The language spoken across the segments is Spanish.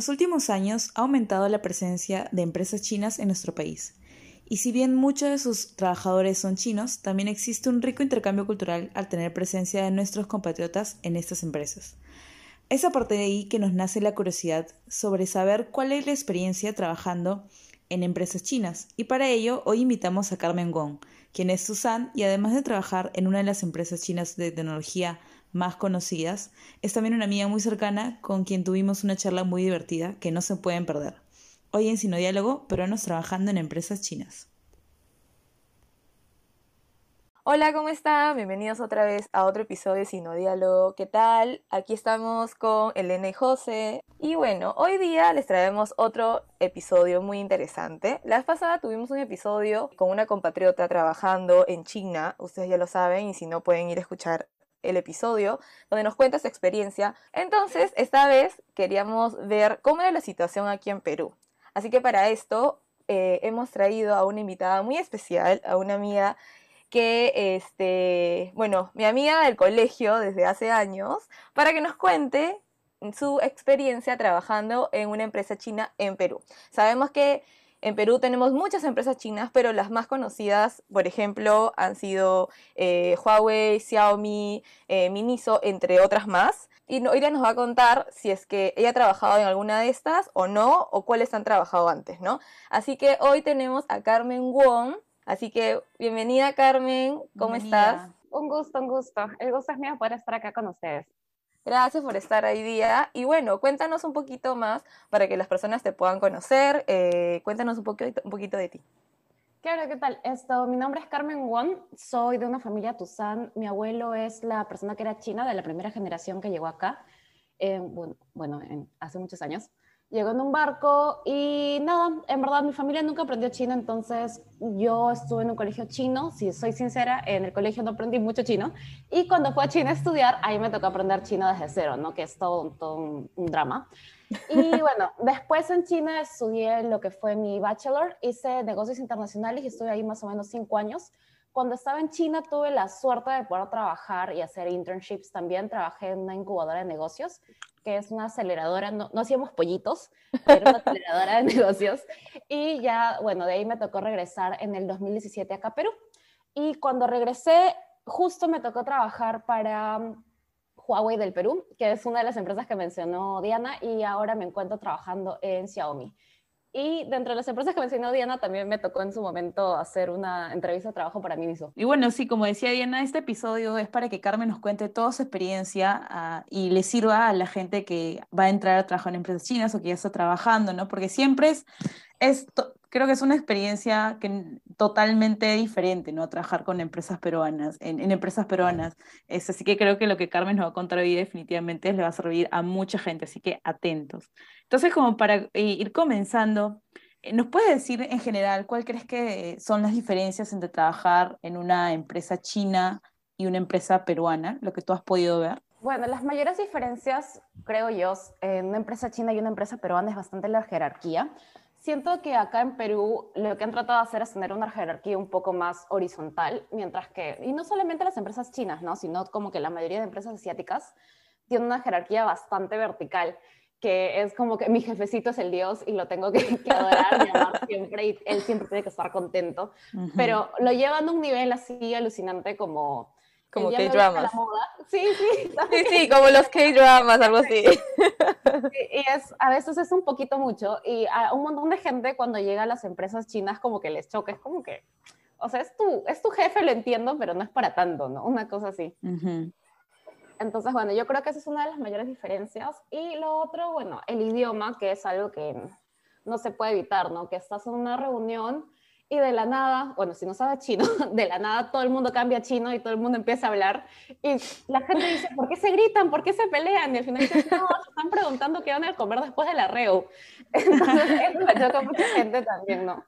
Los últimos años ha aumentado la presencia de empresas chinas en nuestro país. Y si bien muchos de sus trabajadores son chinos, también existe un rico intercambio cultural al tener presencia de nuestros compatriotas en estas empresas. Es a partir de ahí que nos nace la curiosidad sobre saber cuál es la experiencia trabajando en empresas chinas. Y para ello, hoy invitamos a Carmen Gong, quien es Susan y además de trabajar en una de las empresas chinas de tecnología más conocidas, es también una amiga muy cercana con quien tuvimos una charla muy divertida que no se pueden perder. Hoy en Sinodiálogo, peruanos trabajando en empresas chinas. Hola, ¿cómo están? Bienvenidos otra vez a otro episodio de Sinodiálogo. ¿Qué tal? Aquí estamos con Elena y José. Y bueno, hoy día les traemos otro episodio muy interesante. La vez pasada tuvimos un episodio con una compatriota trabajando en China. Ustedes ya lo saben y si no pueden ir a escuchar el episodio donde nos cuenta su experiencia. Entonces, esta vez queríamos ver cómo era la situación aquí en Perú. Así que para esto eh, hemos traído a una invitada muy especial, a una amiga que, este, bueno, mi amiga del colegio desde hace años, para que nos cuente su experiencia trabajando en una empresa china en Perú. Sabemos que en Perú tenemos muchas empresas chinas, pero las más conocidas, por ejemplo, han sido eh, Huawei, Xiaomi, eh, Miniso, entre otras más. Y ella nos va a contar si es que ella ha trabajado en alguna de estas o no, o cuáles han trabajado antes, ¿no? Así que hoy tenemos a Carmen Wong. Así que bienvenida, Carmen. ¿Cómo estás? Un gusto, un gusto. El gusto es mío poder estar acá con ustedes. Gracias por estar ahí día. Y bueno, cuéntanos un poquito más para que las personas te puedan conocer. Eh, cuéntanos un poquito, un poquito de ti. Claro, ¿qué tal? Esto, mi nombre es Carmen Wong, soy de una familia Tuzán. Mi abuelo es la persona que era china de la primera generación que llegó acá, bueno, bueno hace muchos años llegó en un barco y nada, en verdad mi familia nunca aprendió chino, entonces yo estuve en un colegio chino, si soy sincera, en el colegio no aprendí mucho chino y cuando fui a China a estudiar, ahí me tocó aprender chino desde cero, ¿no? Que es todo, todo un, un, drama. Y bueno, después en China estudié lo que fue mi bachelor, hice negocios internacionales y estuve ahí más o menos cinco años. Cuando estaba en China tuve la suerte de poder trabajar y hacer internships también. Trabajé en una incubadora de negocios que es una aceleradora, no, no hacíamos pollitos, era una aceleradora de negocios. Y ya, bueno, de ahí me tocó regresar en el 2017 acá a Perú. Y cuando regresé, justo me tocó trabajar para um, Huawei del Perú, que es una de las empresas que mencionó Diana, y ahora me encuentro trabajando en Xiaomi. Y dentro de las empresas que mencionó Diana, también me tocó en su momento hacer una entrevista de trabajo para mí mismo. Y bueno, sí, como decía Diana, este episodio es para que Carmen nos cuente toda su experiencia uh, y le sirva a la gente que va a entrar a trabajar en empresas chinas o que ya está trabajando, ¿no? Porque siempre es creo que es una experiencia que, totalmente diferente, ¿no? Trabajar con empresas peruanas, en, en empresas peruanas. Es, así que creo que lo que Carmen nos va a contar hoy definitivamente le va a servir a mucha gente, así que atentos. Entonces, como para eh, ir comenzando, eh, ¿nos puedes decir en general cuál crees que son las diferencias entre trabajar en una empresa china y una empresa peruana, lo que tú has podido ver? Bueno, las mayores diferencias, creo yo, en una empresa china y una empresa peruana es bastante la jerarquía. Siento que acá en Perú lo que han tratado de hacer es tener una jerarquía un poco más horizontal, mientras que, y no solamente las empresas chinas, ¿no? sino como que la mayoría de empresas asiáticas tienen una jerarquía bastante vertical que es como que mi jefecito es el Dios y lo tengo que, que adorar y amar siempre y él siempre tiene que estar contento, pero lo llevan a un nivel así alucinante como... Como K-dramas. Sí, sí. Sí, sí, como los K-dramas, algo así. y es, a veces es un poquito mucho y a un montón de gente cuando llega a las empresas chinas como que les choca, es como que, o sea, es tu, es tu jefe, lo entiendo, pero no es para tanto, ¿no? Una cosa así. Entonces, bueno, yo creo que esa es una de las mayores diferencias. Y lo otro, bueno, el idioma, que es algo que no se puede evitar, ¿no? Que estás en una reunión y de la nada, bueno, si no sabes chino, de la nada todo el mundo cambia chino y todo el mundo empieza a hablar. Y la gente dice, ¿por qué se gritan? ¿Por qué se pelean? Y al final dicen, no, se están preguntando qué van a comer después del arreo. Entonces, eso choca mucha gente también, ¿no?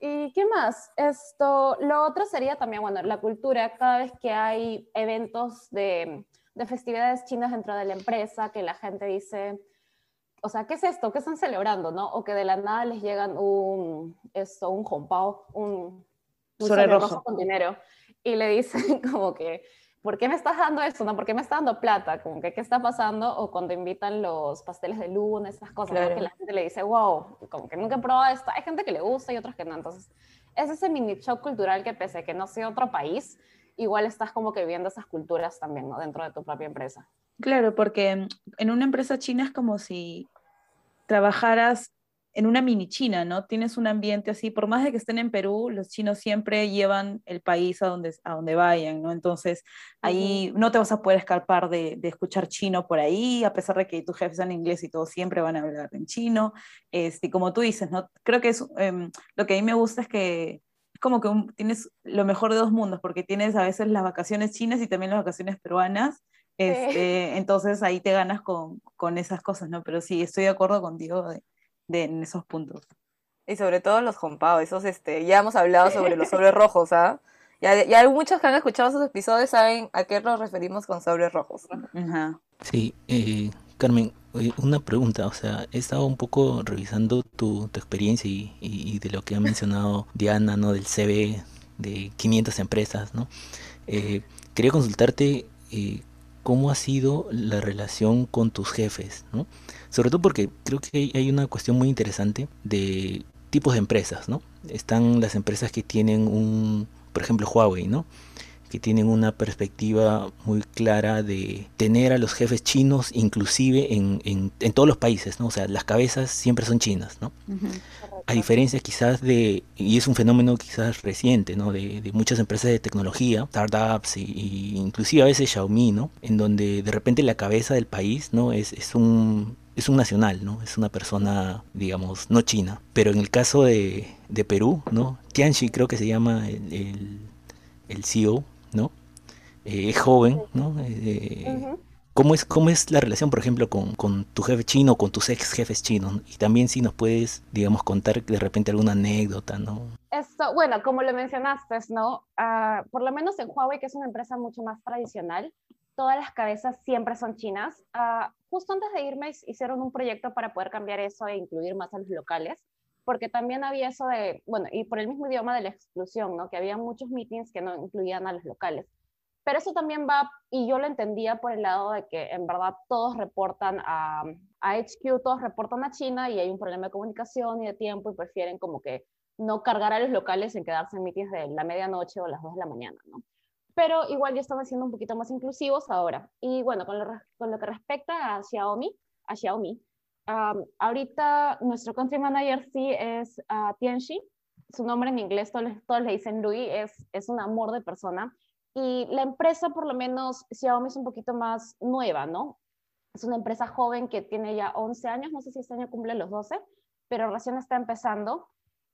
¿Y qué más? Esto, lo otro sería también, bueno, la cultura. Cada vez que hay eventos de, de festividades chinas dentro de la empresa, que la gente dice, o sea, ¿qué es esto? ¿Qué están celebrando? ¿no? O que de la nada les llegan un, esto, un jompao, un, un sobre rojo. con dinero, y le dicen como que, ¿por qué me estás dando esto? ¿No? ¿Por qué me estás dando plata? Como que, ¿qué está pasando? O cuando invitan los pasteles de luna, esas cosas, que la gente le dice, wow, como que nunca he probado esto. Hay gente que le gusta y otros que no. Entonces, es ese mini shock cultural que pese a que no sea otro país, igual estás como que viendo esas culturas también, ¿no? Dentro de tu propia empresa. Claro, porque en una empresa china es como si trabajaras en una mini China, ¿no? Tienes un ambiente así, por más de que estén en Perú, los chinos siempre llevan el país a donde, a donde vayan, ¿no? Entonces, ahí no te vas a poder escapar de, escuchar chino por ahí, a pesar de que tus jefes en inglés y todo, siempre van a hablar en chino. Este, como tú dices, ¿no? Creo que es, em, lo que a mí me gusta es que es como que tienes lo mejor de dos mundos, porque tienes a veces las vacaciones chinas y también las vacaciones peruanas, este, entonces ahí te ganas con, con, esas cosas, ¿no? Pero sí, estoy de acuerdo contigo de, de, en esos puntos. Y sobre todo los jompados, esos, este, ya hemos hablado sobre los sobres rojos, ¿ah? Ya, ya muchos que han escuchado esos episodios saben a qué nos referimos con sobres rojos. Ajá. Sí, eh, Carmen, una pregunta, o sea, he estado un poco revisando tu, tu experiencia y, y, de lo que ha mencionado Diana, ¿no? Del CV de 500 empresas, ¿no? Eh, quería consultarte eh, cómo ha sido la relación con tus jefes, ¿no? Sobre todo porque creo que hay una cuestión muy interesante de tipos de empresas, ¿no? Están las empresas que tienen un, por ejemplo, Huawei, ¿no? Que tienen una perspectiva muy clara de tener a los jefes chinos inclusive en, en, todos los países, ¿no? O sea, las cabezas siempre son chinas, ¿no? A diferencia quizás de, y es un fenómeno quizás reciente, ¿no? De, de muchas empresas de tecnología, startups y, inclusive a veces Xiaomi, ¿no? En donde de repente la cabeza del país, ¿no? Es, es un es un nacional, ¿no? Es una persona, digamos, no china. Pero en el caso de, de Perú, ¿no? Tianxi creo que se llama el, el, el CEO, ¿no? Eh, es joven, ¿no? Eh, ¿cómo, es, ¿Cómo es la relación, por ejemplo, con, con, tu jefe chino o con tus ex jefes chinos? Y también si nos puedes, digamos, contar de repente alguna anécdota, ¿no? Esto, bueno, como lo mencionaste, ¿no? Uh, por lo menos en Huawei, que es una empresa mucho más tradicional, todas las cabezas siempre son chinas. Uh, justo antes de irme hicieron un proyecto para poder cambiar eso e incluir más a los locales porque también había eso de, bueno, y por el mismo idioma de la exclusión, ¿no? Que había muchos meetings que no incluían a los locales. Pero eso también va, y yo lo entendía por el lado de que en verdad todos reportan a, a HQ, todos reportan a China y hay un problema de comunicación y de tiempo y prefieren como que no cargar a los locales en quedarse en meetings de la medianoche o las 2 de la mañana, ¿no? Pero igual ya están siendo un poquito más inclusivos ahora. Y bueno, con lo, con lo que respecta a Xiaomi, a Xiaomi, ahorita nuestro country manager sí es uh, Tianxi, su nombre en inglés todos, todos, le dicen Louis, es, es un amor de persona. Y la empresa, por lo menos, Xiaomi es un poquito más nueva, ¿no? Es una empresa joven que tiene ya 11 años, no sé si este año cumple los 12, pero recién está empezando.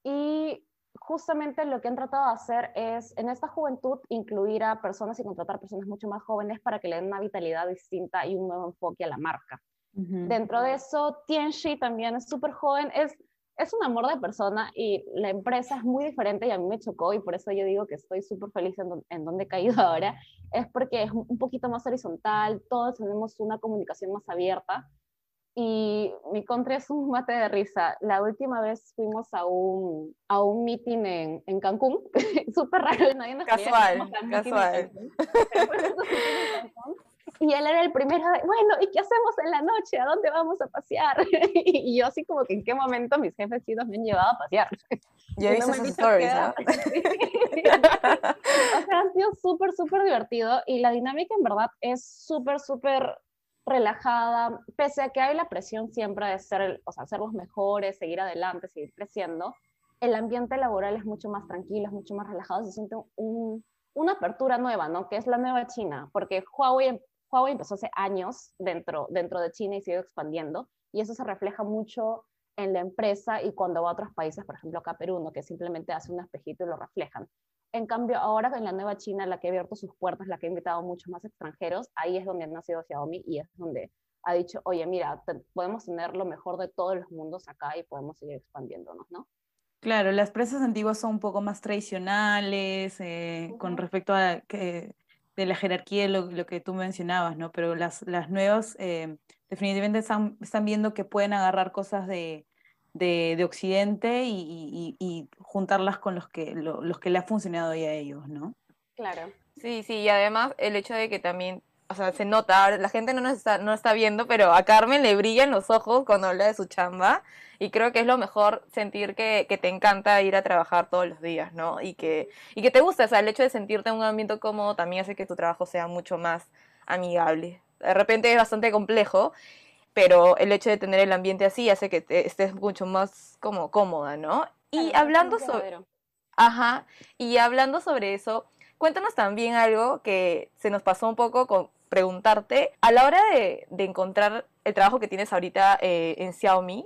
Y justamente lo que han tratado de hacer es, en esta juventud, incluir a personas y contratar personas mucho más jóvenes para que le den una vitalidad distinta y un nuevo enfoque a la marca. Dentro de eso, Tianxi también es súper joven, es, es un amor de persona y la empresa es muy diferente y a mí me chocó y por eso yo digo que estoy súper feliz en, en donde he caído ahora, es porque es un poquito más horizontal, todos tenemos una comunicación más abierta y mi contra es un mate de risa. La última vez fuimos a un, a un meeting en, en Cancún, súper raro, nadie nos Casual, casual. Y él era el primero de, bueno, ¿y qué hacemos en la noche? ¿A dónde vamos a pasear? y yo así como que en qué momento mis jefes chidos me han llevado a pasear. Ya he visto esas stories, ¿no? o sea, ha sido súper, súper divertido y la dinámica en verdad es súper, súper relajada, pese a que hay la presión siempre de ser, o sea, ser los mejores, seguir adelante, seguir creciendo, el ambiente laboral es mucho más tranquilo, es mucho más relajado, se siente un, una apertura nueva, ¿no? Que es la nueva China, porque Huawei Huawei empezó hace años dentro, dentro de China y sigue expandiendo, y eso se refleja mucho en la empresa y cuando va a otros países, por ejemplo acá Perú, ¿no? que simplemente hace un espejito y lo reflejan. En cambio, ahora en la nueva China, la que ha abierto sus puertas, la que ha invitado a muchos más extranjeros, ahí es donde ha nacido Xiaomi y es donde ha dicho, oye, mira, podemos tener lo mejor de todos los mundos acá y podemos seguir expandiéndonos, ¿no? Claro, las empresas antiguas son un poco más tradicionales eh, con respecto a que, de la jerarquía, lo, lo que tú mencionabas, ¿no? Pero las, las nuevas eh, definitivamente están, están viendo que pueden agarrar cosas de, de, de Occidente y, y, juntarlas con los que, lo, los que le ha funcionado ya a ellos, ¿no? Claro. Sí, sí, y además el hecho de que también o sea, se nota, la gente no nos está, no está viendo, pero a Carmen le brillan los ojos cuando habla de su chamba y creo que es lo mejor sentir que, que te encanta ir a trabajar todos los días, ¿no? Y que, y que te gusta, o sea, el hecho de sentirte en un ambiente cómodo también hace que tu trabajo sea mucho más amigable. De repente es bastante complejo, pero el hecho de tener el ambiente así hace que te estés mucho más como cómoda, ¿no? Y hablando sobre... Ajá, y hablando sobre eso, Cuéntanos también algo que se nos pasó un poco con preguntarte. A la hora de, de encontrar el trabajo que tienes ahorita eh, en Xiaomi,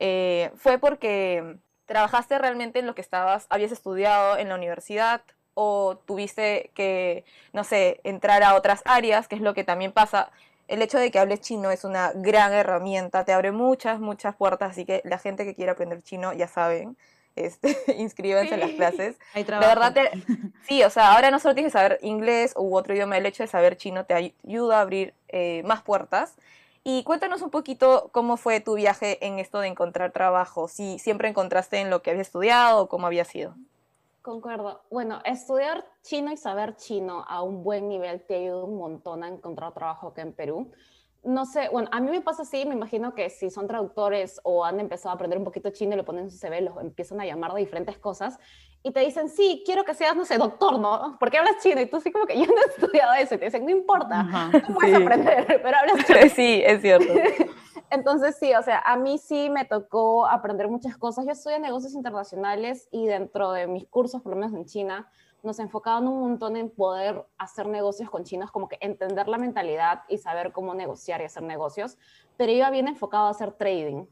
eh, ¿fue porque trabajaste realmente en lo que estabas, habías estudiado en la universidad o tuviste que, no sé, entrar a otras áreas, que es lo que también pasa? El hecho de que hables chino es una gran herramienta, te abre muchas, muchas puertas, así que la gente que quiere aprender chino ya saben este, inscríbanse en las clases. Hay de verdad, te, sí, o sea, ahora no solo tienes que saber inglés u otro idioma, el hecho de saber chino te ayuda a abrir eh, más puertas. Y cuéntanos un poquito cómo fue tu viaje en esto de encontrar trabajo, si siempre encontraste en lo que habías estudiado o cómo había sido. Concuerdo. Bueno, estudiar chino y saber chino a un buen nivel te ayuda un montón a encontrar trabajo acá en Perú no sé, bueno, a mí me pasa así, me imagino que si son traductores o han empezado a aprender un poquito chino y lo ponen en su CV, los empiezan a llamar de diferentes cosas y te dicen, sí, quiero que seas, no sé, doctor, ¿no? Porque hablas chino y tú sí como que yo no he estudiado eso y te dicen, no importa, no puedes aprender, pero hablas chino. Sí, es cierto. Entonces sí, o sea, a mí sí me tocó aprender muchas cosas. Yo estudié negocios internacionales y dentro de mis cursos, por lo menos en China, nos enfocaban un montón en poder hacer negocios con chinos, como que entender la mentalidad y saber cómo negociar y hacer negocios, pero iba bien enfocado a hacer trading.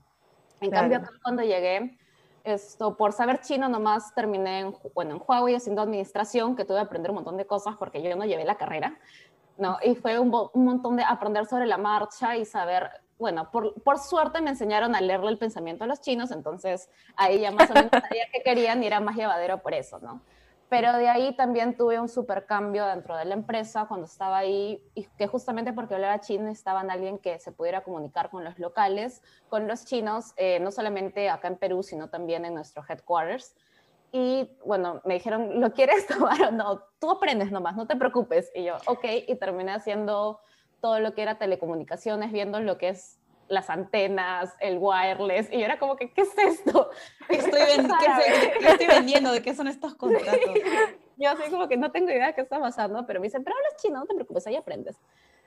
En cambio, cuando llegué, esto, por saber chino nomás terminé en, bueno, en Huawei haciendo administración, que tuve que aprender un montón de cosas porque yo no llevé la carrera, ¿no? Y fue un, un montón de aprender sobre la marcha y saber, bueno, por, por, suerte me enseñaron a leerle el pensamiento a los chinos, entonces ahí ya más o menos sabía que querían y era más llevadero por eso, ¿no? Pero de ahí también tuve un super cambio dentro de la empresa cuando estaba ahí, y que justamente porque hablaba chino estaban alguien que se pudiera comunicar con los locales, con los chinos, eh, no solamente acá en Perú, sino también en nuestro headquarters. Y bueno, me dijeron, ¿lo quieres tomar o no? Tú aprendes nomás, no te preocupes. Y yo, ok, y terminé haciendo todo lo que era telecomunicaciones, viendo lo que es las antenas, el wireless, y yo era como que, ¿qué es esto? Estoy, ¿qué, estoy vendiendo? ¿De qué son estos contratos? Yo así como que no tengo idea de qué está pasando, pero me dicen, pero hablas chino, no te preocupes, ahí aprendes.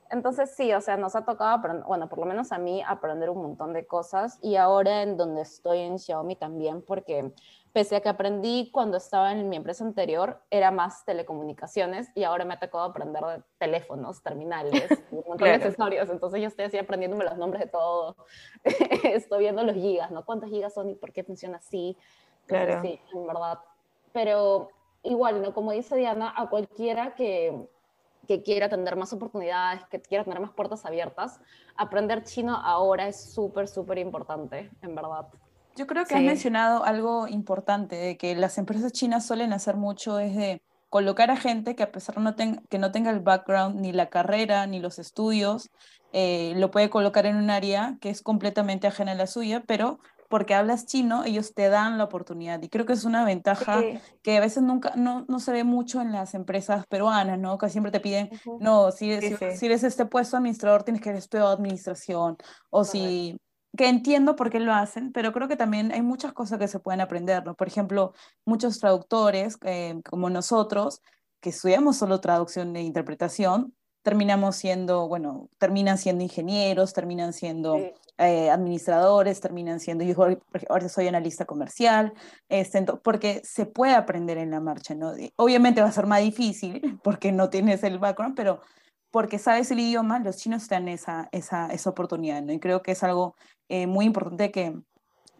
Entonces sí, o sea, nos ha tocado, bueno, por lo menos a mí, aprender un montón de cosas y ahora en donde estoy en Xiaomi también, porque pese a que aprendí cuando estaba en mi empresa anterior, era más telecomunicaciones y ahora me ha tocado aprender de teléfonos, terminales, un montón de accesorios. Entonces yo estoy así aprendiéndome los nombres de todo. estoy viendo los gigas, ¿no? ¿Cuántos gigas son y por qué funciona así? claro. Sí, en verdad. Pero igual, ¿no? Como dice Diana, a cualquiera que, que quiera tener más oportunidades, que quiera tener más puertas abiertas, aprender chino ahora es súper, súper importante, en verdad. Yo creo que has mencionado algo importante, de que las empresas chinas suelen hacer mucho es de colocar a gente que a pesar no que no tenga el background, ni la carrera, ni los estudios, eh, lo puede colocar en un área que es completamente ajena a la suya, pero porque hablas chino, ellos te dan la oportunidad. Y creo que es una ventaja que a veces nunca, no, no, se ve mucho en las empresas peruanas, ¿no? Que siempre te piden, no, si, si, si, eres este puesto administrador, tienes que haber estudiado administración. O si que entiendo por qué lo hacen, pero creo que también hay muchas cosas que se pueden aprender, ¿no? Por ejemplo, muchos traductores eh, como nosotros, que estudiamos solo traducción e interpretación, terminamos siendo, bueno, terminan siendo ingenieros, terminan siendo eh, administradores, terminan siendo, yo ahora soy analista comercial, este, porque se puede aprender en la marcha, ¿no? Obviamente va a ser más difícil porque no tienes el background, pero porque sabes el idioma, los chinos te dan esa, esa, esa oportunidad, ¿no? Y creo que es algo eh, muy importante que,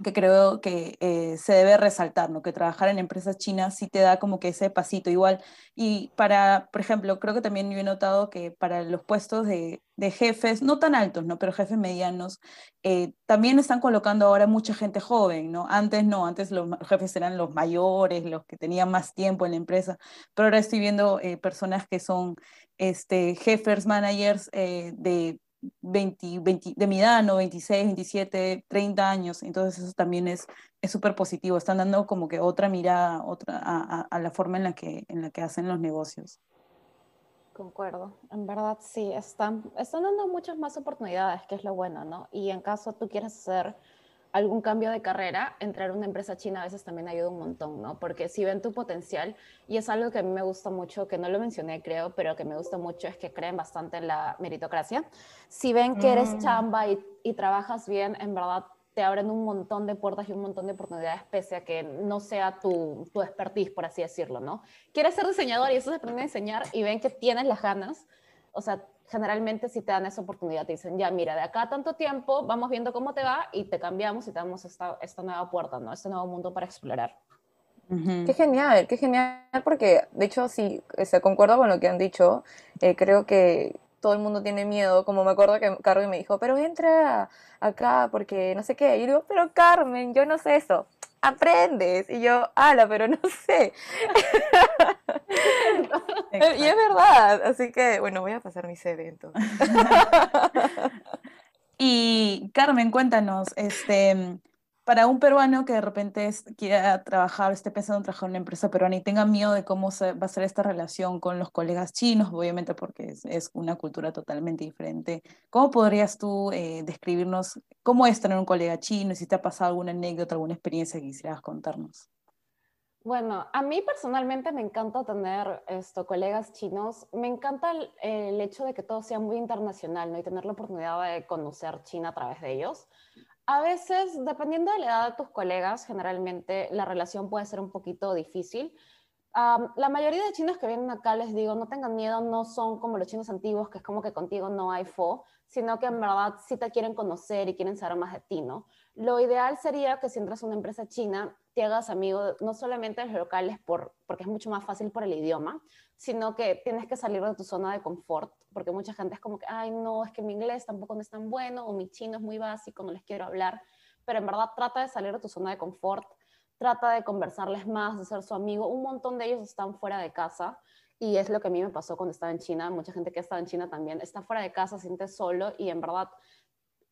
que creo que eh, se debe resaltar, ¿no? Que trabajar en empresas chinas sí te da como que ese pasito igual. Y para, por ejemplo, creo que también yo he notado que para los puestos de, de jefes, no tan altos, ¿no? Pero jefes medianos, eh, también están colocando ahora mucha gente joven, ¿no? Antes no, antes los jefes eran los mayores, los que tenían más tiempo en la empresa, pero ahora estoy viendo eh, personas que son este, jefes, managers de 20, 20, de mi edad, ¿no? 26, 27, 30 años, entonces eso también es súper positivo, están dando como que otra mirada otra, a, a, la forma en la, que, en la que hacen los negocios. Concuerdo, en verdad sí, están, están dando muchas más oportunidades, que es lo bueno, ¿no? Y en caso tú quieras hacer algún cambio de carrera, entrar a una empresa china a veces también ayuda un montón, ¿no? Porque si ven tu potencial, y es algo que a mí me gusta mucho, que no lo mencioné creo, pero que me gusta mucho es que creen bastante en la meritocracia. Si ven que eres mm. chamba y, y trabajas bien, en verdad te abren un montón de puertas y un montón de oportunidades pese a que no sea tu, tu expertise, por así decirlo, ¿no? Quieres ser diseñador y eso se aprende a diseñar y ven que tienes las ganas, o sea, generalmente si te dan esa oportunidad, te dicen, ya, mira, de acá tanto tiempo, vamos viendo cómo te va y te cambiamos y te damos esta, esta nueva puerta, ¿no? Este nuevo mundo para explorar. Qué genial, qué genial, porque de hecho sí, se este, concuerdo con lo que han dicho, eh, creo que todo el mundo tiene miedo, como me acuerdo que Carmen me dijo, pero entra acá porque no sé qué, y yo digo, pero Carmen, yo no sé eso, aprendes, y yo, ala, pero no sé. y es verdad, así que bueno, voy a pasar mi CV entonces. y Carmen, cuéntanos, este, para un peruano que de repente quiera trabajar, esté pensando en trabajar en una empresa peruana y tenga miedo de cómo se, va a ser esta relación con los colegas chinos, obviamente porque es, una cultura totalmente diferente, ¿cómo podrías tú eh, describirnos cómo es tener un colega chino? Si te ha pasado alguna anécdota, alguna experiencia que quisieras contarnos. Bueno, a mí personalmente me encanta tener esto, colegas chinos. Me encanta el, el, hecho de que todo sea muy internacional ¿no? y tener la oportunidad de conocer China a través de ellos. A veces, dependiendo de la edad de tus colegas, generalmente la relación puede ser un poquito difícil. la mayoría de chinos que vienen acá, les digo, no tengan miedo, no son como los chinos antiguos, que es como que contigo no hay fo, sino que en verdad sí te quieren conocer y quieren saber más de ti, ¿no? Lo ideal sería que si entras a una empresa china, te hagas amigo no solamente de los locales, por, porque es mucho más fácil por el idioma, sino que tienes que salir de tu zona de confort, porque mucha gente es como que, ay, no, es que mi inglés tampoco no es tan bueno, o mi chino es muy básico, no les quiero hablar, pero en verdad trata de salir de tu zona de confort, trata de conversarles más, de ser su amigo. Un montón de ellos están fuera de casa y es lo que a mí me pasó cuando estaba en China. Mucha gente que estaba en China también está fuera de casa, siente solo y en verdad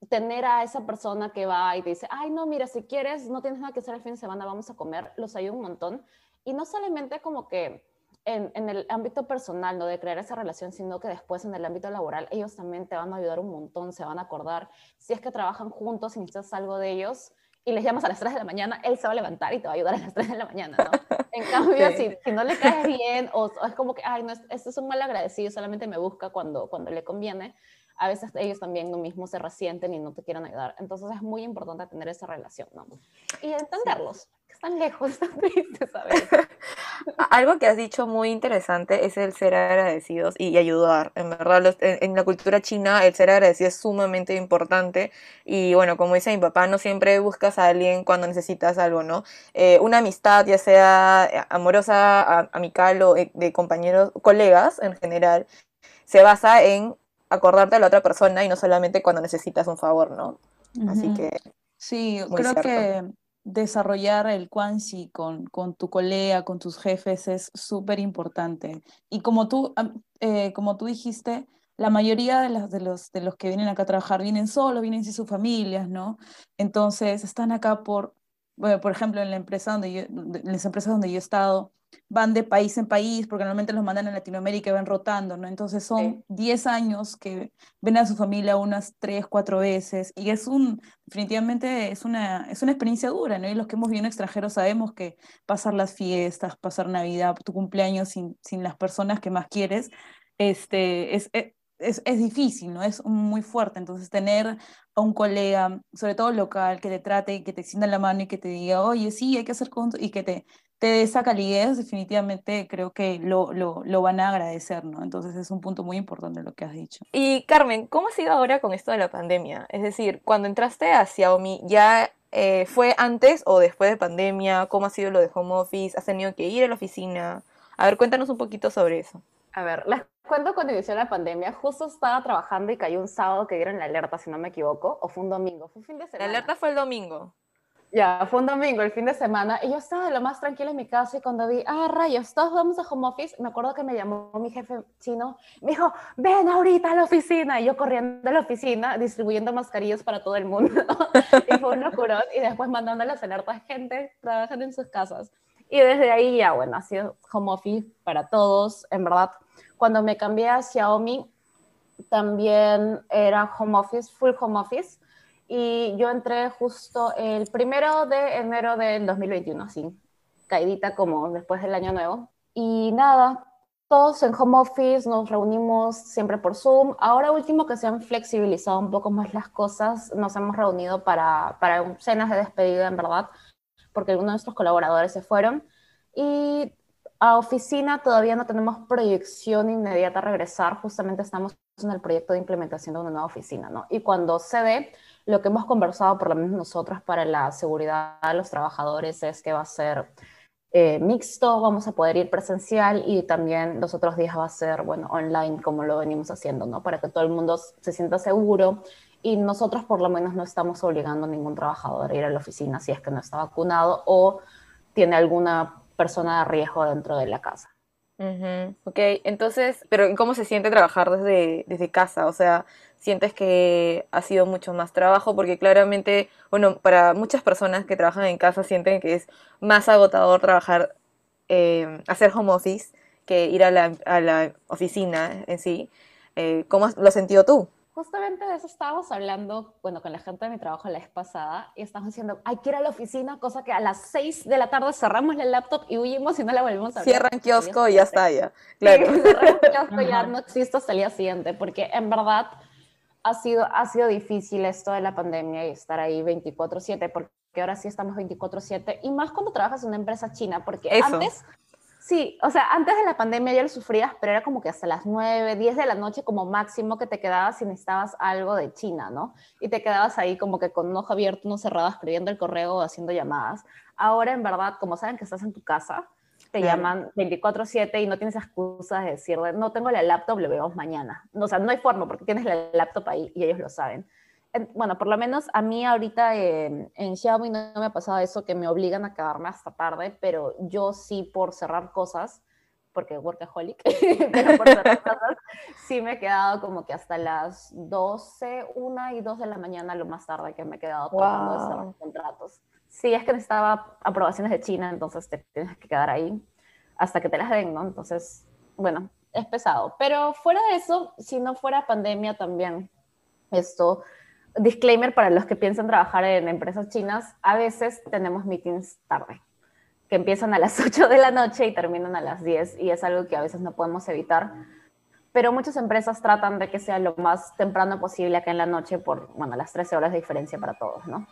tener a esa persona que va y te dice, ay, no, mira, si quieres, no tienes nada que hacer el fin de semana, vamos a comer, los ayuda un montón. Y no solamente como que en, el ámbito personal, ¿no? De crear esa relación, sino que después en el ámbito laboral ellos también te van a ayudar un montón, se van a acordar. Si es que trabajan juntos y necesitas algo de ellos y les llamas a las 3 de la mañana, él se va a levantar y te va a ayudar a las 3 de la mañana, ¿no? En cambio, si, si, no le caes bien o, es como que, ay, no, este es un mal agradecido, solamente me busca cuando, cuando le conviene, a veces ellos también lo mismo se resienten y no te quieren ayudar. Entonces es muy importante tener esa relación, ¿no? Y entenderlos, que están lejos, están tristes veces. Algo que has dicho muy interesante es el ser agradecidos y ayudar. En verdad, en, la cultura china el ser agradecido es sumamente importante. Y bueno, como dice mi papá, no siempre buscas a alguien cuando necesitas algo, ¿no? Eh, una amistad, ya sea eh, amorosa, amical o eh, de compañeros, colegas en general, se basa en acordarte de la otra persona y no solamente cuando necesitas un favor, ¿no? Así que... Sí, creo que desarrollar el Quanxi con, con tu colega, con tus jefes es súper importante. Y como tú, eh, como tú dijiste, la mayoría de los, de, los, de los que vienen acá a trabajar vienen solos, vienen sin sus familias, ¿no? Entonces están acá por, bueno, por ejemplo, en la empresa donde yo, en las empresas donde yo he estado, van de país en país, porque normalmente los mandan a Latinoamérica y van rotando, ¿no? Entonces son 10 años que ven a su familia unas 3, 4 veces, y es un, definitivamente es una, es una experiencia dura, ¿no? Y los que hemos vivido extranjeros sabemos que pasar las fiestas, pasar Navidad, tu cumpleaños sin, sin las personas que más quieres, este, es, e, es, es, difícil, ¿no? Es muy fuerte. Entonces, tener a un colega, sobre todo local, que te trate, que te extienda la mano y que te diga, oye, sí, hay que hacer cosas, y que te, te dé esa calidez, definitivamente creo que lo, lo, lo, van a agradecer, ¿no? Entonces, es un punto muy importante lo que has dicho. Y Carmen, ¿cómo ha sido ahora con esto de la pandemia? Es decir, cuando entraste a Xiaomi, ya eh, ¿fue antes o después de pandemia? ¿Cómo ha sido lo de home office? ¿Has tenido que ir a la oficina? A ver, cuéntanos un poquito sobre eso. A ver, les cuento cuando inició la pandemia. Justo estaba trabajando y cayó un sábado que dieron la alerta, si no me equivoco, o fue un domingo, fue un fin de semana. La alerta fue el domingo. Ya, fue un domingo, el fin de semana, y yo estaba de lo más tranquila en mi casa y cuando vi, ah, rayos, todos vamos a home office, me acuerdo que me llamó mi jefe chino, me dijo, ven ahorita a la oficina, y yo corriendo a la oficina, distribuyendo mascarillas para todo el mundo, y fue un locurón, y después mandando las alertas a gente trabajando en sus casas. Y desde ahí ya, bueno, ha sido home office para todos, en verdad. Cuando me cambié a Xiaomi, también era home office, full home office, y yo entré justo el primero de enero del 2021, así, caidita como después del año nuevo. Y nada, todos en home office nos reunimos siempre por Zoom. Ahora último que se han flexibilizado un poco más las cosas, nos hemos reunido para, para cenas de despedida, en verdad, porque algunos de nuestros colaboradores se fueron. Y a oficina todavía no tenemos proyección inmediata a regresar, justamente estamos en el proyecto de implementación de una nueva oficina, ¿no? Y cuando se dé, lo que hemos conversado, por lo menos nosotros, para la seguridad de los trabajadores es que va a ser eh, mixto, vamos a poder ir presencial y también los otros días va a ser, bueno, online, como lo venimos haciendo, ¿no? Para que todo el mundo se sienta seguro y nosotros por lo menos no estamos obligando a ningún trabajador a ir a la oficina si es que no está vacunado o tiene alguna persona de riesgo dentro de la casa. Ok, entonces, pero ¿cómo se siente trabajar desde, desde casa? O sea, ¿sientes que ha sido mucho más trabajo? Porque claramente, bueno, para muchas personas que trabajan en casa sienten que es más agotador trabajar, eh, hacer home office que ir a la, a la oficina en sí. Eh, ¿Cómo lo has sentido tú? Justamente de eso estábamos hablando, bueno, con la gente de mi trabajo la vez pasada, y estamos diciendo, hay que ir a la oficina, cosa que a las 6 de la tarde cerramos el laptop y huimos y no la volvemos a abrir. Cierran kiosco y ya está, ya. Claro. Sí, cierran kiosco ya no existe hasta el día siguiente, porque en verdad ha sido, ha sido difícil esto de la pandemia y estar ahí 24/7, porque ahora sí estamos 24/7, y más cuando trabajas en una empresa china, porque antes Sí, o sea, antes de la pandemia ya lo sufrías, pero era como que hasta las 9, 10 de la noche como máximo que te quedabas si necesitabas algo de China, ¿no? Y te quedabas ahí como que con un ojo abierto, no cerrado, escribiendo el correo o haciendo llamadas. Ahora, en verdad, como saben que estás en tu casa, te llaman 24/7 y no tienes excusas de decir, no tengo la laptop, lo vemos mañana. O sea, no hay forma porque tienes la laptop ahí y ellos lo saben bueno, por lo menos a mí ahorita en Xiaomi no, me ha pasado eso que me obligan a quedarme hasta tarde, pero yo sí por cerrar cosas, porque workaholic, pero por cerrar cosas, sí me he quedado como que hasta las 12, 1 y 2 de la mañana lo más tarde que me he quedado tratando de cerrar contratos. Sí, es que necesitaba aprobaciones de China, entonces te tienes que quedar ahí hasta que te las den, ¿no? Entonces, bueno, es pesado. Pero fuera de eso, si no fuera pandemia también, esto disclaimer para los que piensan trabajar en empresas chinas, a veces tenemos meetings tarde, que empiezan a las 8 de la noche y terminan a las 10 y es algo que a veces no podemos evitar. Pero muchas empresas tratan de que sea lo más temprano posible acá en la noche por, bueno, las 13 horas de diferencia para todos, ¿no?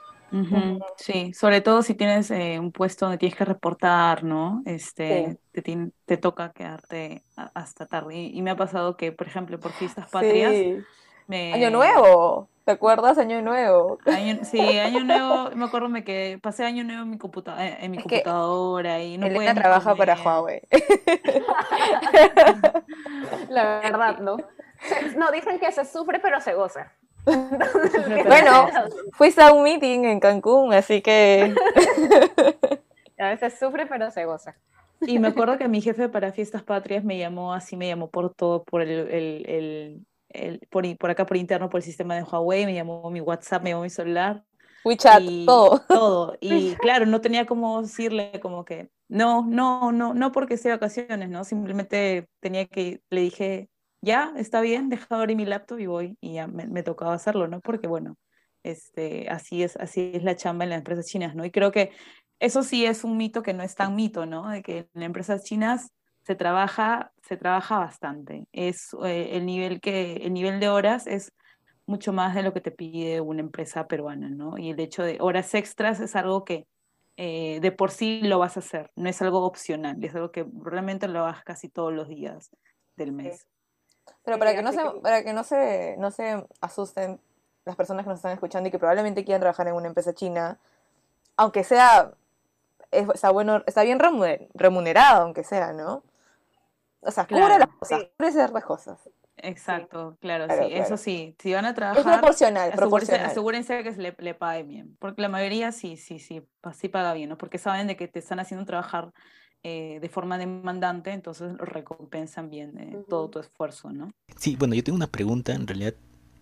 Sí, sobre todo si tienes eh, un puesto donde tienes que reportar, ¿no? Este, te, te, toca quedarte hasta tarde. Y, me ha pasado que, por ejemplo, por fiestas patrias... Año nuevo. ¿Te acuerdas? Año Nuevo. sí, Año Nuevo, me acuerdo me que pasé Año Nuevo en mi, computa en mi computadora y no Elena trabaja para Huawei. La verdad, ¿no? No, dicen que se sufre pero se goza. bueno, fuiste a un meeting en Cancún, así que... A veces sufre pero se goza. Y me acuerdo que mi jefe para Fiestas Patrias me llamó, así me llamó por todo, por el por, por acá por interno, por el sistema de Huawei, me llamó mi WhatsApp, me llamó mi celular. WeChat, todo. Todo. Y claro, no tenía como decirle como que, no, no, no, no porque sea vacaciones, ¿no? Simplemente tenía que, le dije, ya, está bien, deja abrir mi laptop y voy. Y ya me, tocaba hacerlo, ¿no? Porque bueno, este, así, es, así es la chamba en las empresas chinas, ¿no? Y creo que eso sí es un mito que no es tan mito, ¿no? De que en empresas chinas se trabaja, se trabaja bastante. Es eh, el nivel que, el nivel de horas es mucho más de lo que te pide una empresa peruana, ¿no? Y el hecho de horas extras es algo que eh, de por sí lo vas a hacer, no es algo opcional, es algo que realmente lo hagas casi todos los días del mes. Pero para que no se, para que no se, no se asusten las personas que nos están escuchando y que probablemente quieran trabajar en una empresa china, aunque sea, está bueno, está bien remunerado, aunque sea, ¿no? O sea, cubre las cosas, cubre ciertas cosas. Exacto, claro, sí, eso sí, si van a trabajar... Es proporcional, asegúrense, proporcional. Asegúrense que se le, le pague bien, porque la mayoría sí, sí, sí, sí paga bien, ¿no? Porque saben de que te están haciendo trabajar eh, de forma demandante, entonces recompensan bien eh, todo tu esfuerzo, ¿no? Sí, bueno, yo tengo una pregunta, en realidad,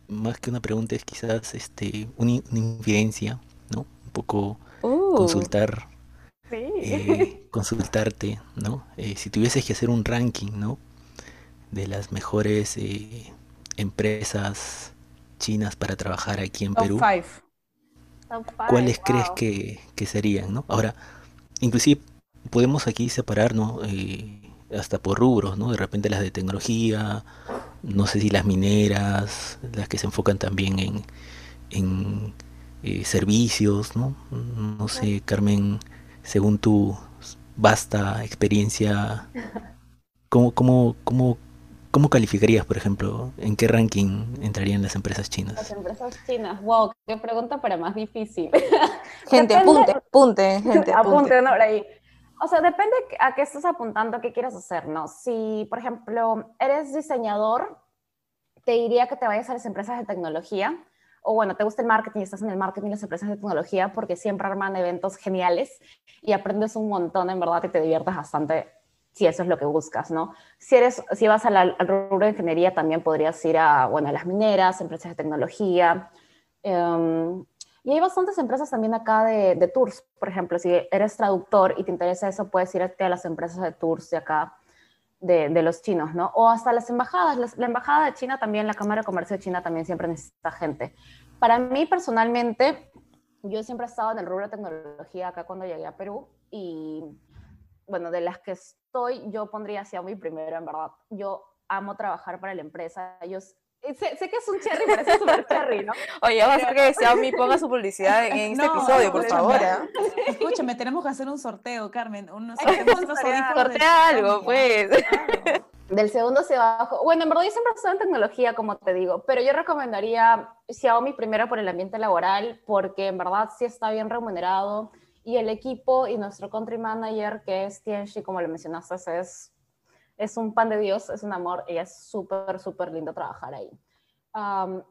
más que una pregunta es quizás este, una, infidencia, ¿no? Un poco uh. consultar, eh, consultarte, ¿no? si tuvieses que hacer un ranking, ¿no? De las mejores empresas chinas para trabajar aquí en Perú. ¿Cuáles crees que, que serían, ¿no? Ahora, inclusive podemos aquí separarnos eh, hasta por rubros, ¿no? De repente las de tecnología, no sé si las mineras, las que se enfocan también en, en eh, servicios, ¿no? No sé, Carmen, según tu vasta experiencia, ¿cómo, cómo, cómo, cómo calificarías, por ejemplo, en qué ranking entrarían las empresas chinas? Las empresas chinas, wow, qué pregunta para más difícil. Gente, apunte, apunte, gente, apunte. apunte por ahí. O sea, depende a qué estás apuntando, a qué quieres hacer, ¿no? Si, por ejemplo, eres diseñador, te diría que te vayas a las empresas de tecnología, o bueno, te gusta el marketing estás en el marketing las empresas de tecnología porque siempre arman eventos geniales y aprendes un montón, en verdad, y te diviertes bastante si eso es lo que buscas, ¿no? Si, eres, si vas al rubro de ingeniería, también podrías ir a, bueno, a las mineras, empresas de tecnología. Um, y hay bastantes empresas también acá de, de, tours, por ejemplo, si eres traductor y te interesa eso, puedes irte a las empresas de tours de acá, de, de los chinos, ¿no? O hasta las embajadas. la embajada de China también, la Cámara de Comercio de China también siempre necesita gente. Para mí personalmente, yo siempre he estado en el rubro de tecnología acá cuando llegué a Perú y, bueno, de las que estoy, yo pondría Xiaomi primero, en verdad. Yo amo trabajar para la empresa. Sé, sé, que es un cherry, parece súper cherry, ¿no? Oye, vamos a hacer que Xiaomi ponga su publicidad en este episodio, por favor. ¿eh? Escúchame, tenemos que hacer un sorteo, Carmen. Un, sortea algo, pues. Del segundo hacia abajo. Bueno, en verdad yo siempre he en tecnología, como te digo, pero yo recomendaría Xiaomi primero por el ambiente laboral, porque en verdad sí está bien remunerado y el equipo y nuestro country manager, que es Tianxi, como le mencionaste, es es un pan de Dios, es un amor y es súper, súper lindo trabajar ahí.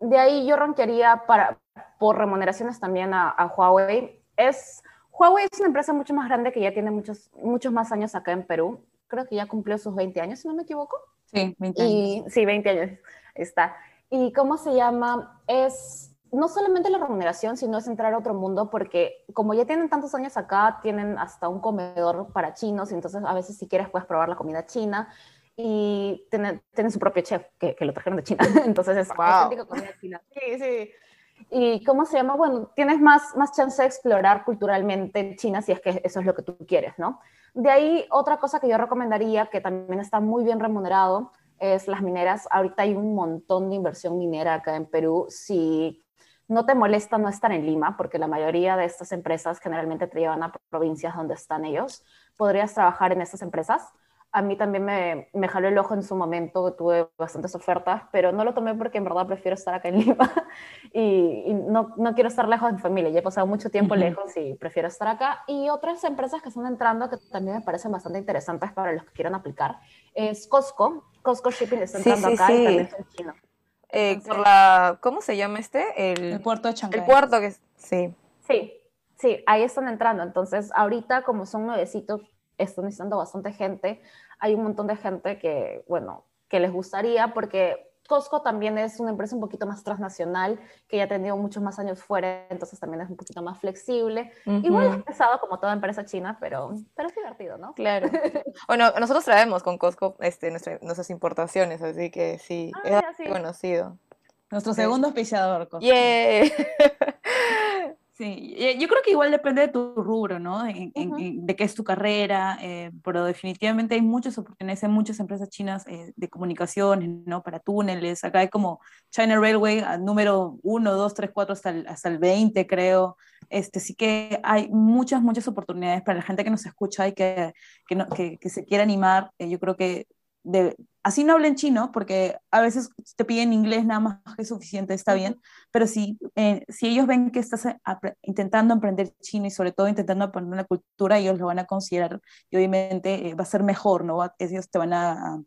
de ahí yo ranquearía para, por remuneraciones también a, Huawei. Es, Huawei es una empresa mucho más grande que ya tiene muchos, muchos más años acá en Perú. Creo que ya cumplió sus 20 años, si no me equivoco. Sí, 20 años. sí, 20 años. Está. ¿Y cómo se llama? Es no solamente la remuneración, sino es entrar a otro mundo, porque como ya tienen tantos años acá, tienen hasta un comedor para chinos, entonces a veces si quieres puedes probar la comida china, y tienen, tienen su propio chef, que, que, lo trajeron de China, entonces es wow. comida china. Sí, sí. ¿Y cómo se llama? Bueno, tienes más, más chance de explorar culturalmente China si es que eso es lo que tú quieres, ¿no? De ahí, otra cosa que yo recomendaría, que también está muy bien remunerado, es las mineras. Ahorita hay un montón de inversión minera acá en Perú. Si no te molesta no estar en Lima, porque la mayoría de estas empresas generalmente te llevan a provincias donde están ellos. Podrías trabajar en estas empresas. A mí también me, me jaló el ojo en su momento, tuve bastantes ofertas, pero no lo tomé porque en verdad prefiero estar acá en Lima y, no, no, quiero estar lejos de mi familia. Ya he pasado mucho tiempo lejos y prefiero estar acá. Y otras empresas que están entrando que también me parecen bastante interesantes para los que quieran aplicar es Costco. Costco Shipping está entrando acá y también son chinos. Eh, por la, ¿cómo se llama este? El, puerto de Chancay. El puerto que, sí. Sí, sí, ahí están entrando. Entonces, ahorita como son nuevecitos, están necesitando bastante gente. Hay un montón de gente que, bueno, que les gustaría porque Costco también es una empresa un poquito más transnacional, que ya ha tenido muchos más años fuera, entonces también es un poquito más flexible. Igual es pesado como toda empresa china, pero, pero es divertido, ¿no? Claro. bueno, nosotros traemos con Costco este, nuestras importaciones, así que sí, ah, es conocido. Nuestro segundo auspiciador, Costco. Yeah. Sí, yo creo que igual depende de tu rubro, ¿no? de qué es tu carrera, eh, pero definitivamente hay muchas oportunidades, hay muchas empresas chinas eh, de comunicaciones, ¿no? Para túneles, acá hay como China Railway, número 1, 2, 3, 4 hasta el, hasta el 20, creo. Este, sí que hay muchas, muchas oportunidades para la gente que nos escucha y que, que, que, se quiera animar. Eh, yo creo que de, así no hablen chino, porque a veces te piden inglés nada más que suficiente, está bien, pero si, eh, si ellos ven que estás eh, intentando aprender chino y sobre todo intentando aprender la cultura, ellos lo van a considerar y obviamente eh, va a ser mejor, ¿no? Ellos te van a,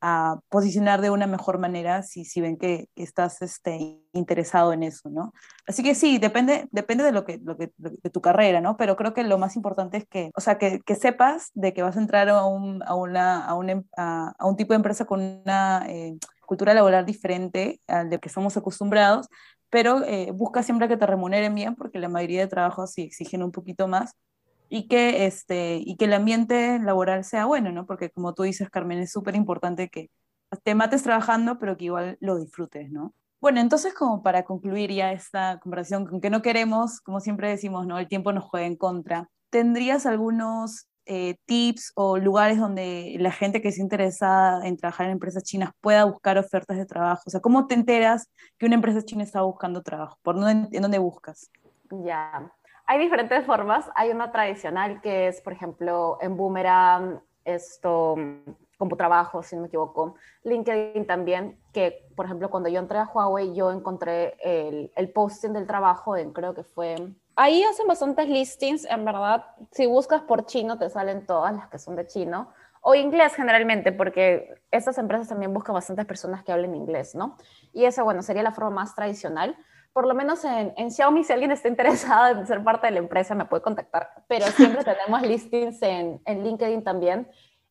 a posicionar de una mejor manera si, si ven que, estás este, interesado en eso, ¿no? Así que sí, depende, depende de, lo que, lo que, de tu carrera, ¿no? Pero creo que lo más importante es que, o sea, que, que sepas de que vas a entrar a un, a una, a un, a, un tipo de empresa con una eh, cultura laboral diferente al de que somos acostumbrados, pero eh, busca siempre que te remuneren bien porque la mayoría de trabajos sí exigen un poquito más y que, este, y que el ambiente laboral sea bueno, ¿no? Porque como tú dices, Carmen, es súper importante que te mates trabajando, pero que igual lo disfrutes, ¿no? Bueno, entonces como para concluir ya esta conversación, con que no queremos, como siempre decimos, ¿no? El tiempo nos juega en contra. ¿Tendrías algunos eh, tips o lugares donde la gente que es interesada en trabajar en empresas chinas pueda buscar ofertas de trabajo? O sea, ¿cómo te enteras que una empresa china está buscando trabajo? ¿Por en dónde buscas? Ya, hay diferentes formas. Hay una tradicional que es, por ejemplo, en Boomerang, esto, como trabajo, si no me equivoco. LinkedIn también, que, por ejemplo, cuando yo entré a Huawei, yo encontré el, el posting del trabajo en, creo que fue... Ahí hacen bastantes listings, en verdad. Si buscas por chino, te salen todas las que son de chino. O inglés generalmente, porque estas empresas también buscan bastantes personas que hablen inglés, ¿no? Y esa, bueno, sería la forma más tradicional por lo menos en, en, Xiaomi, si alguien está interesado en ser parte de la empresa, me puede contactar, pero siempre tenemos listings en, en LinkedIn también.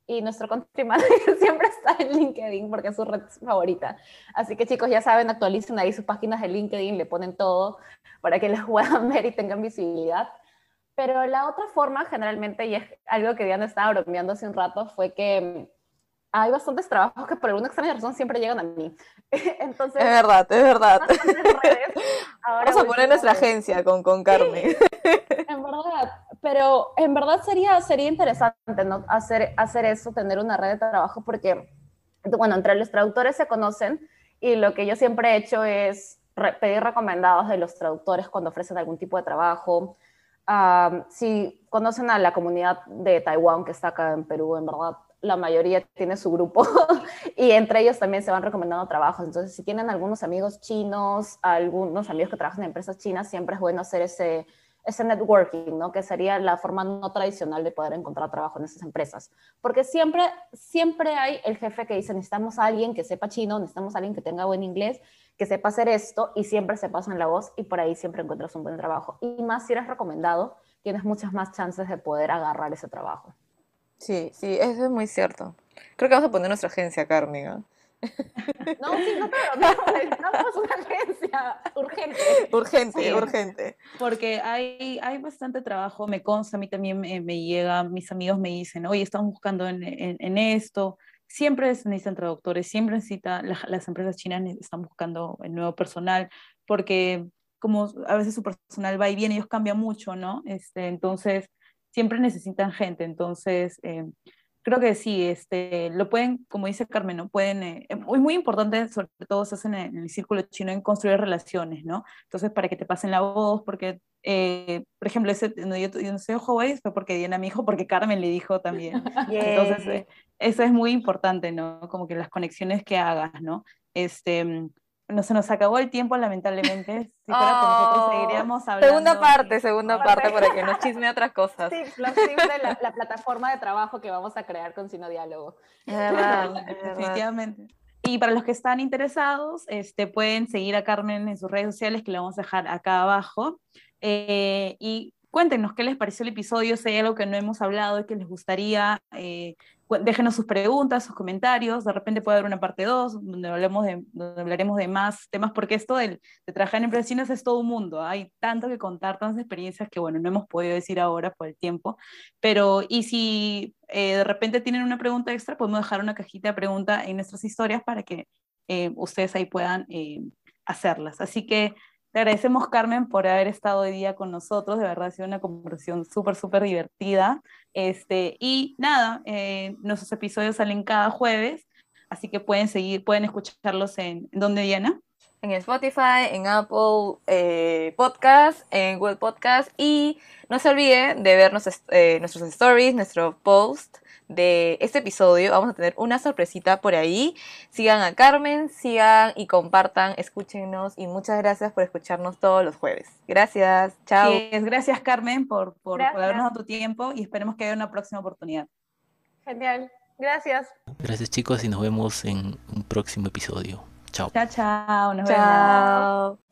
Y nuestro country manager siempre está en LinkedIn porque es su red favorita. Así que chicos, ya saben, actualicen ahí sus páginas de LinkedIn, le ponen todo para que les puedan ver y tengan visibilidad. Pero la otra forma, generalmente, y es algo que Diana estaba bromeando hace un rato, fue que hay bastantes trabajos que por alguna extraña razón siempre llegan a mí. Entonces, es verdad, es verdad. Vamos a poner nuestra agencia con, con Carmen. en verdad, pero en verdad sería, sería interesante ¿no? hacer, hacer eso, tener una red de trabajo, porque, bueno, entre los traductores se conocen y lo que yo siempre he hecho es pedir recomendados de los traductores cuando ofrecen algún tipo de trabajo. si conocen a la comunidad de Taiwán que está acá en Perú, en verdad, la mayoría tiene su grupo y entre ellos también se van recomendando trabajos. Entonces, si tienen algunos amigos chinos, algunos amigos que trabajan en empresas chinas, siempre es bueno hacer ese, networking, ¿no? Que sería la forma no tradicional de poder encontrar trabajo en esas empresas. Porque siempre, siempre hay el jefe que dice, necesitamos a alguien que sepa chino, necesitamos a alguien que tenga buen inglés, que sepa hacer esto, y siempre se pasan la voz y por ahí siempre encuentras un buen trabajo. Y más si eres recomendado, tienes muchas más chances de poder agarrar ese trabajo. Sí, sí, eso es muy cierto. Creo que vamos a poner nuestra agencia, Carmen. ¿ah? No, sí, no, pero no, necesitamos una agencia urgente. Urgente, urgente. Porque hay, hay bastante trabajo, me consta, a mí también me, me llega, mis amigos me dicen, oye, estamos buscando en, en, esto. Siempre necesitan traductores, siempre necesitan, las empresas chinas están buscando el nuevo personal, porque como a veces su personal va y viene, ellos cambian mucho, ¿no? Este, entonces, siempre necesitan gente, entonces eh, creo que sí, este, lo pueden, como dice Carmen, ¿no? Pueden, eh, es muy importante, sobre todo se hacen en el círculo chino, en construir relaciones, ¿no? Entonces, para que te pasen la voz, porque, eh, por ejemplo, ese, no, yo, no sé Huawei, fue porque Diana me dijo, porque Carmen le dijo también. Entonces, eso es muy importante, ¿no? Como que las conexiones que hagas, ¿no? Este, no se nos acabó el tiempo, lamentablemente. Si fuera por nosotros oh. seguiríamos hablando. Segunda parte, segunda parte, para que nos chisme otras cosas. Sí, la, la, plataforma de trabajo que vamos a crear con Sino Diálogo. Definitivamente. Y para los que están interesados, este, pueden seguir a Carmen en sus redes sociales, que le vamos a dejar acá abajo. Eh, y cuéntenos qué les pareció el episodio, si hay algo que no hemos hablado y que les gustaría eh, déjenos sus preguntas, sus comentarios, de repente puede haber una parte 2 donde, hablemos de, donde hablaremos de más temas, porque esto de trabajar en empresas es todo un mundo, hay tanto que contar, tantas experiencias que bueno, no hemos podido decir ahora por el tiempo, pero y si eh, de repente tienen una pregunta extra, podemos dejar una cajita de preguntas en nuestras historias para que eh, ustedes ahí puedan eh, hacerlas. Así que te agradecemos, Carmen, por haber estado hoy día con nosotros. De verdad ha sido una conversación súper, súper divertida. Este, y nada, eh, nuestros episodios salen cada jueves, así que pueden seguir, pueden escucharlos en, ¿en dónde, Diana? En Spotify, en Apple eh, Podcast, en Google Podcast. Y no se olviden de ver nuestros, eh, nuestros stories, nuestro post de este episodio. Vamos a tener una sorpresita por ahí. Sigan a Carmen, sigan y compartan, escúchenos y muchas gracias por escucharnos todos los jueves. Gracias, chao. gracias Carmen por, por, Gracias. por habernos dado tu tiempo y esperemos que haya una próxima oportunidad. Genial. Gracias. Gracias chicos y nos vemos en un próximo episodio. Chao. Chao, chao, nos vemos. Chao.